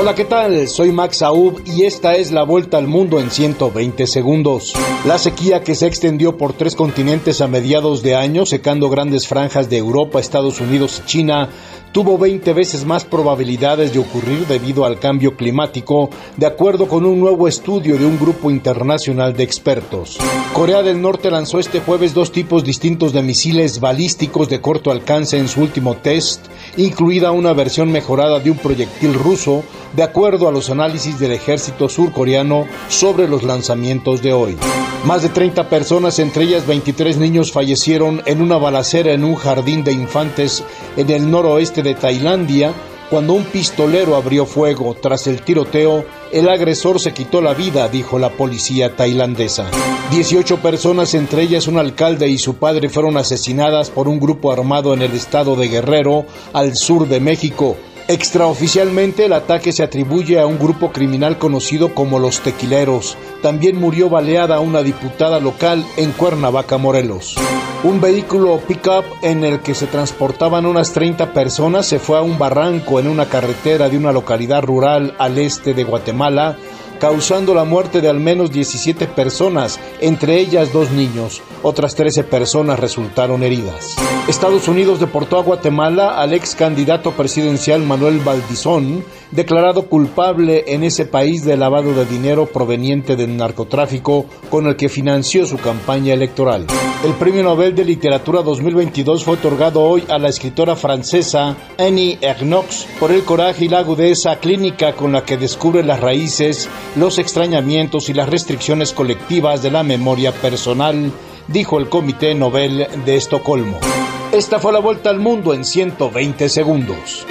Hola, ¿qué tal? Soy Max Aub y esta es la vuelta al mundo en 120 segundos. La sequía que se extendió por tres continentes a mediados de año, secando grandes franjas de Europa, Estados Unidos y China, tuvo 20 veces más probabilidades de ocurrir debido al cambio climático, de acuerdo con un nuevo estudio de un grupo internacional de expertos. Corea del Norte lanzó este jueves dos tipos distintos de misiles balísticos de corto alcance en su último test, incluida una versión mejorada de un proyectil ruso, de acuerdo a los análisis del ejército surcoreano sobre los lanzamientos de hoy. Más de 30 personas, entre ellas 23 niños, fallecieron en una balacera en un jardín de infantes en el noroeste de Tailandia cuando un pistolero abrió fuego. Tras el tiroteo, el agresor se quitó la vida, dijo la policía tailandesa. 18 personas, entre ellas un alcalde y su padre, fueron asesinadas por un grupo armado en el estado de Guerrero, al sur de México. Extraoficialmente el ataque se atribuye a un grupo criminal conocido como los tequileros. También murió baleada una diputada local en Cuernavaca, Morelos. Un vehículo pick-up en el que se transportaban unas 30 personas se fue a un barranco en una carretera de una localidad rural al este de Guatemala causando la muerte de al menos 17 personas, entre ellas dos niños. Otras 13 personas resultaron heridas. Estados Unidos deportó a Guatemala al ex candidato presidencial Manuel Valdizón, declarado culpable en ese país de lavado de dinero proveniente del narcotráfico con el que financió su campaña electoral. El Premio Nobel de Literatura 2022 fue otorgado hoy a la escritora francesa Annie Ernaux por el coraje y la agudeza clínica con la que descubre las raíces, los extrañamientos y las restricciones colectivas de la memoria personal, dijo el Comité Nobel de Estocolmo. Esta fue la vuelta al mundo en 120 segundos.